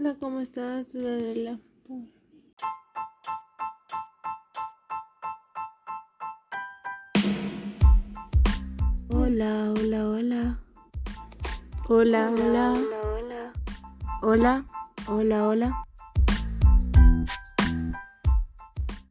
Hola, ¿cómo estás, Adela? Hola, hola, hola. Hola, hola. hola. Hola, hola, hola.